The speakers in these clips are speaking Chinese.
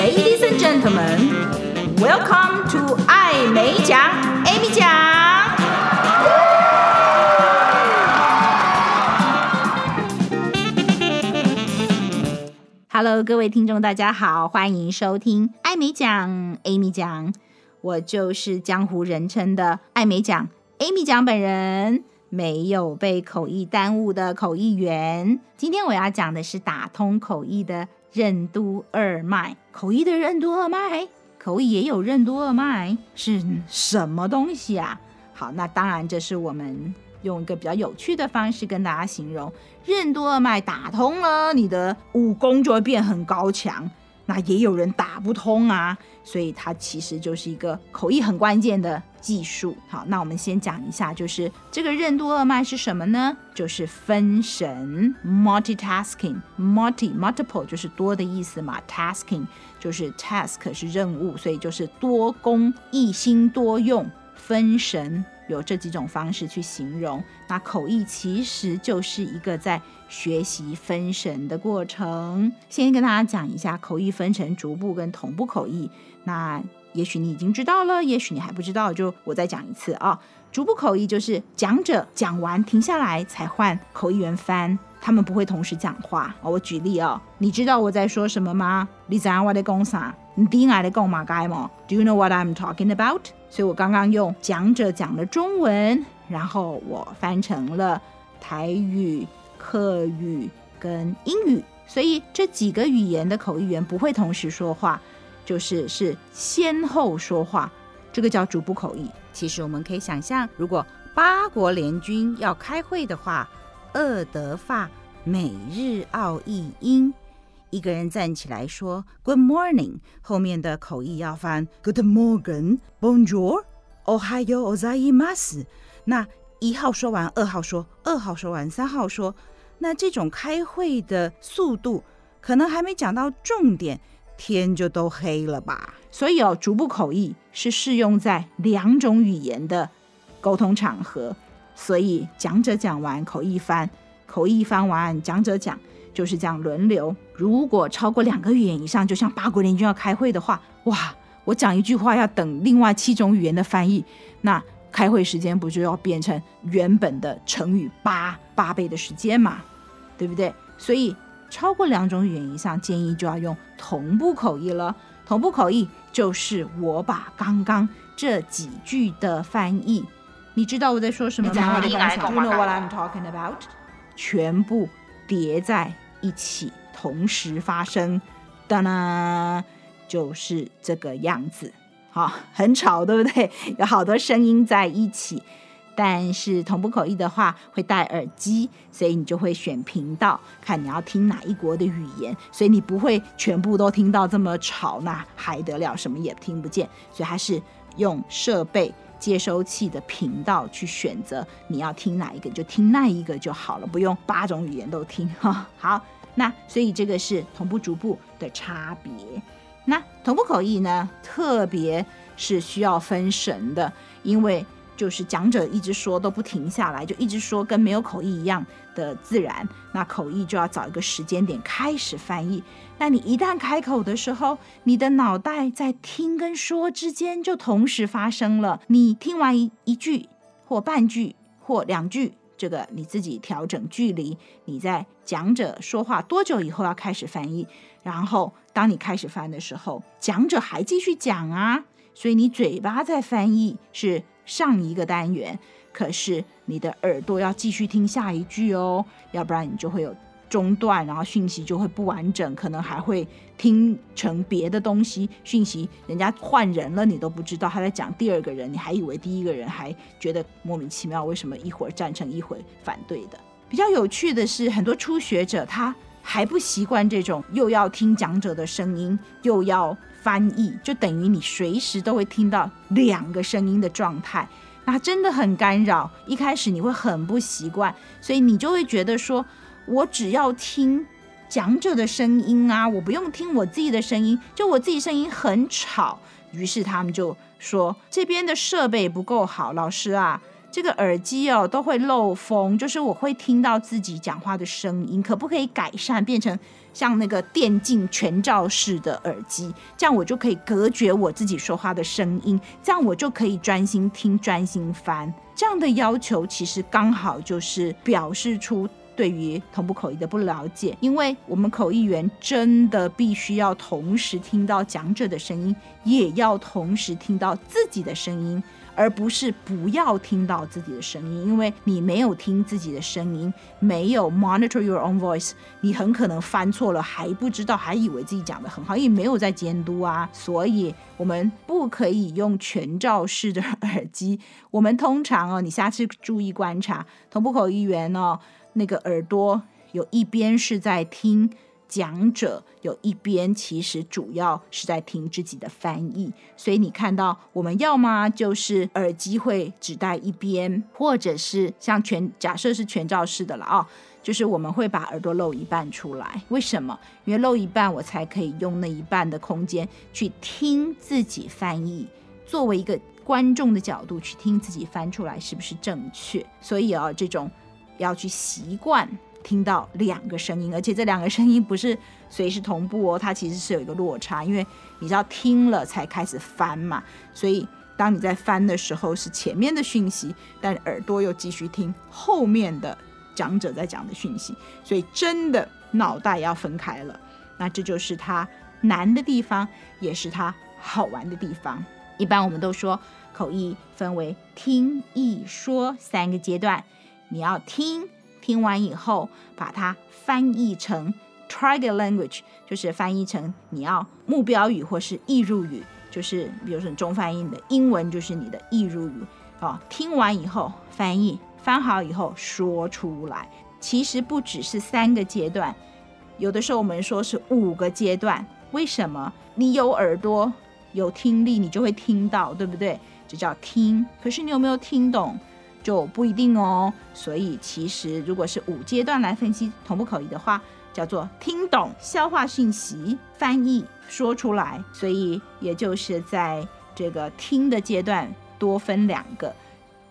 Ladies and gentlemen, welcome to 艾美奖，Amy 讲。Hello，各位听众，大家好，欢迎收听艾美奖，Amy 讲。我就是江湖人称的艾美奖，Amy 讲本人。没有被口译耽误的口译员。今天我要讲的是打通口译的任督二脉。口译的任督二脉，口译也有任督二脉，是什么东西啊？好，那当然这是我们用一个比较有趣的方式跟大家形容：任督二脉打通了，你的武功就会变很高强。那也有人打不通啊，所以它其实就是一个口译很关键的技术。好，那我们先讲一下，就是这个任督二脉是什么呢？就是分神 （multitasking），multi multiple 就是多的意思嘛，tasking 就是 task 是任务，所以就是多工、一心多用、分神。有这几种方式去形容，那口译其实就是一个在学习分神的过程。先跟大家讲一下，口译分成逐步跟同步口译。那也许你已经知道了，也许你还不知道，就我再讲一次啊。逐步口译就是讲者讲完停下来才换口译员翻，他们不会同时讲话。我举例哦，你知道我在说什么吗？你知道我在讲啥？你听我在讲嘛该吗？Do you know what I'm talking about？所以我刚刚用讲者讲的中文，然后我翻成了台语、客语跟英语。所以这几个语言的口译员不会同时说话，就是是先后说话，这个叫逐步口译。其实我们可以想象，如果八国联军要开会的话，俄德法美日澳意英。一个人站起来说 “Good morning”，后面的口译要翻 “Good morning, Bonjour, Ohayo, Ozaimas”。那一号说完，二号说，二号说完，三号说。那这种开会的速度，可能还没讲到重点，天就都黑了吧？所以哦，逐步口译是适用在两种语言的沟通场合。所以讲者讲完，口译翻，口译翻完，讲者讲。就是这样轮流。如果超过两个语言以上，就像八国联军要开会的话，哇，我讲一句话要等另外七种语言的翻译，那开会时间不就要变成原本的乘以八八倍的时间嘛？对不对？所以超过两种语言以上，建议就要用同步口译了。同步口译就是我把刚刚这几句的翻译，你知道我在说什么吗？Do you know what I'm talking about？全部。叠在一起，同时发生，当当，就是这个样子。好，很吵，对不对？有好多声音在一起。但是同步口译的话，会戴耳机，所以你就会选频道，看你要听哪一国的语言。所以你不会全部都听到这么吵，那还得了？什么也听不见。所以还是用设备。接收器的频道去选择，你要听哪一个就听那一个就好了，不用八种语言都听哈。好，那所以这个是同步逐步的差别。那同步口译呢，特别是需要分神的，因为。就是讲者一直说都不停下来，就一直说，跟没有口译一样的自然。那口译就要找一个时间点开始翻译。那你一旦开口的时候，你的脑袋在听跟说之间就同时发生了。你听完一一句或半句或两句，这个你自己调整距离。你在讲者说话多久以后要开始翻译？然后当你开始翻的时候，讲者还继续讲啊，所以你嘴巴在翻译是。上一个单元，可是你的耳朵要继续听下一句哦，要不然你就会有中断，然后讯息就会不完整，可能还会听成别的东西。讯息人家换人了，你都不知道他在讲第二个人，你还以为第一个人，还觉得莫名其妙，为什么一会儿赞成一会儿反对的？比较有趣的是，很多初学者他还不习惯这种又要听讲者的声音，又要。翻译就等于你随时都会听到两个声音的状态，那真的很干扰。一开始你会很不习惯，所以你就会觉得说，我只要听讲者的声音啊，我不用听我自己的声音，就我自己声音很吵。于是他们就说这边的设备不够好，老师啊，这个耳机哦都会漏风，就是我会听到自己讲话的声音，可不可以改善变成像那个电竞全罩式的耳机？这样我就可以隔绝我自己说话的声音，这样我就可以专心听、专心翻。这样的要求其实刚好就是表示出对于同步口译的不了解，因为我们口译员真的必须要同时听到讲者的声音，也要同时听到自己的声音。而不是不要听到自己的声音，因为你没有听自己的声音，没有 monitor your own voice，你很可能翻错了还不知道，还以为自己讲得很好，因为没有在监督啊。所以我们不可以用全罩式的耳机。我们通常哦，你下次注意观察，同步口译员哦，那个耳朵有一边是在听。讲者有一边其实主要是在听自己的翻译，所以你看到我们要么就是耳机会只戴一边，或者是像全假设是全罩式的了啊，就是我们会把耳朵露一半出来。为什么？因为露一半，我才可以用那一半的空间去听自己翻译，作为一个观众的角度去听自己翻出来是不是正确。所以啊，这种要去习惯。听到两个声音，而且这两个声音不是随时同步哦，它其实是有一个落差，因为你知道听了才开始翻嘛，所以当你在翻的时候是前面的讯息，但耳朵又继续听后面的讲者在讲的讯息，所以真的脑袋要分开了。那这就是它难的地方，也是它好玩的地方。一般我们都说口译分为听、译、说三个阶段，你要听。听完以后，把它翻译成 target language，就是翻译成你要目标语或是易入语，就是比如说你中翻译的英文就是你的易入语。哦，听完以后翻译，翻好以后说出来。其实不只是三个阶段，有的时候我们说是五个阶段。为什么？你有耳朵，有听力，你就会听到，对不对？这叫听。可是你有没有听懂？就不一定哦，所以其实如果是五阶段来分析同步口译的话，叫做听懂、消化讯息、翻译、说出来。所以也就是在这个听的阶段多分两个，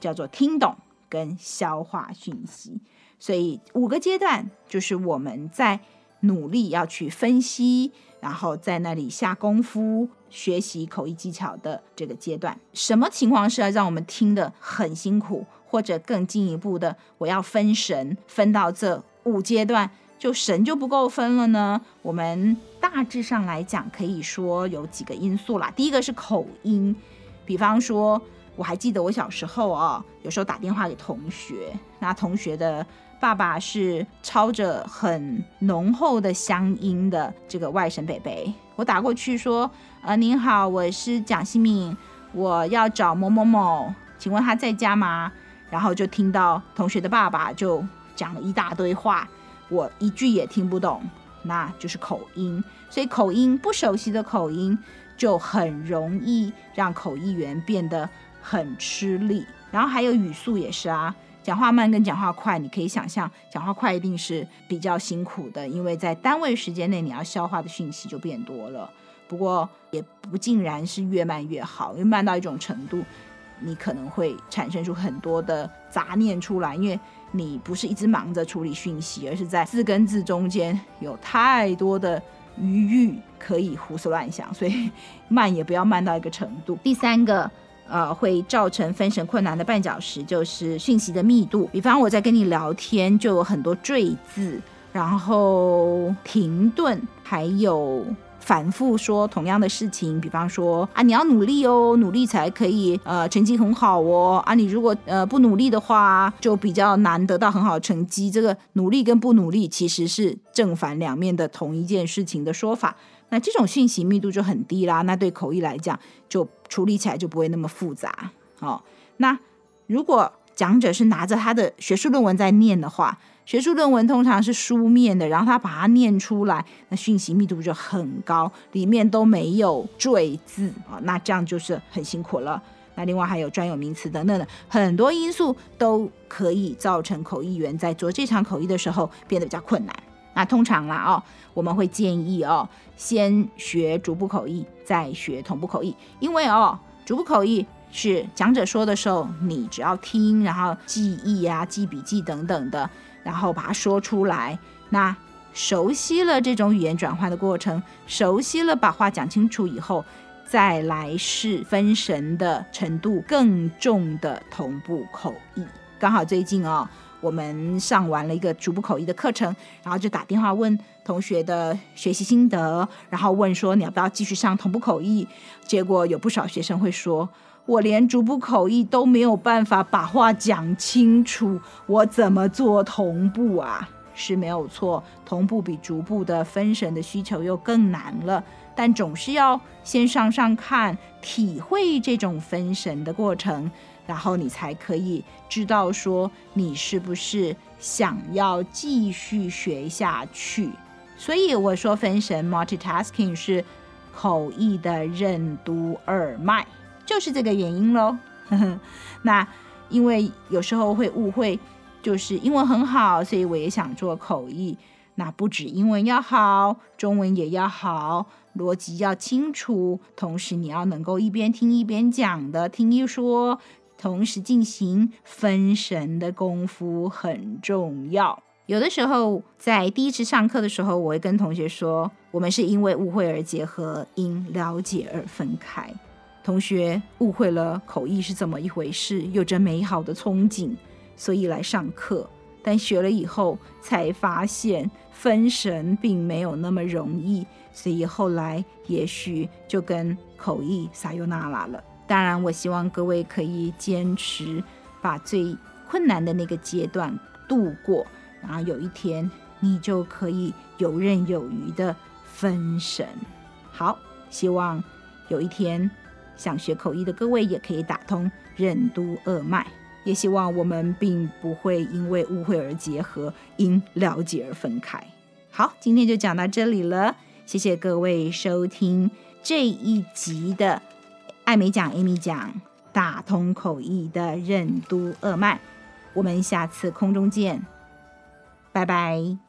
叫做听懂跟消化讯息。所以五个阶段就是我们在努力要去分析，然后在那里下功夫学习口译技巧的这个阶段。什么情况是要让我们听得很辛苦？或者更进一步的，我要分神，分到这五阶段，就神就不够分了呢。我们大致上来讲，可以说有几个因素啦。第一个是口音，比方说，我还记得我小时候啊，有时候打电话给同学，那同学的爸爸是操着很浓厚的乡音的这个外省北北，我打过去说，呃，您好，我是蒋新敏，我要找某某某，请问他在家吗？然后就听到同学的爸爸就讲了一大堆话，我一句也听不懂，那就是口音。所以口音，不熟悉的口音就很容易让口译员变得很吃力。然后还有语速也是啊，讲话慢跟讲话快，你可以想象，讲话快一定是比较辛苦的，因为在单位时间内你要消化的讯息就变多了。不过也不尽然是越慢越好，因为慢到一种程度。你可能会产生出很多的杂念出来，因为你不是一直忙着处理讯息，而是在字跟字中间有太多的余裕可以胡思乱想，所以慢也不要慢到一个程度。第三个，呃，会造成分神困难的绊脚石就是讯息的密度。比方我在跟你聊天，就有很多赘字，然后停顿，还有。反复说同样的事情，比方说啊，你要努力哦，努力才可以呃成绩很好哦啊，你如果呃不努力的话，就比较难得到很好的成绩。这个努力跟不努力其实是正反两面的同一件事情的说法。那这种讯息密度就很低啦，那对口译来讲就处理起来就不会那么复杂。哦，那如果讲者是拿着他的学术论文在念的话。学术论文通常是书面的，然后他把它念出来，那讯息密度就很高，里面都没有赘字啊，那这样就是很辛苦了。那另外还有专有名词等等的很多因素都可以造成口译员在做这场口译的时候变得比较困难。那通常啦哦，我们会建议哦，先学逐步口译，再学同步口译，因为哦，逐步口译是讲者说的时候，你只要听，然后记忆啊、记笔记等等的，然后把它说出来。那熟悉了这种语言转换的过程，熟悉了把话讲清楚以后，再来是分神的程度更重的同步口译。刚好最近哦，我们上完了一个逐步口译的课程，然后就打电话问同学的学习心得，然后问说你要不要继续上同步口译？结果有不少学生会说，我连逐步口译都没有办法把话讲清楚，我怎么做同步啊？是没有错，同步比逐步的分神的需求又更难了，但总是要先上上看，体会这种分神的过程。然后你才可以知道说你是不是想要继续学下去。所以我说分神 （multitasking） 是口译的任督二脉，就是这个原因喽。那因为有时候会误会，就是英文很好，所以我也想做口译。那不止英文要好，中文也要好，逻辑要清楚，同时你要能够一边听一边讲的听一说。同时进行分神的功夫很重要。有的时候在第一次上课的时候，我会跟同学说：“我们是因为误会而结合，因了解而分开。”同学误会了口译是怎么一回事，有着美好的憧憬，所以来上课。但学了以后才发现分神并没有那么容易，所以后来也许就跟口译撒由那拉了。当然，我希望各位可以坚持把最困难的那个阶段度过，然后有一天你就可以游刃有余的分神。好，希望有一天想学口译的各位也可以打通任督二脉，也希望我们并不会因为误会而结合，因了解而分开。好，今天就讲到这里了，谢谢各位收听这一集的。艾美讲，Amy 讲，打通口译的任督二脉，我们下次空中见，拜拜。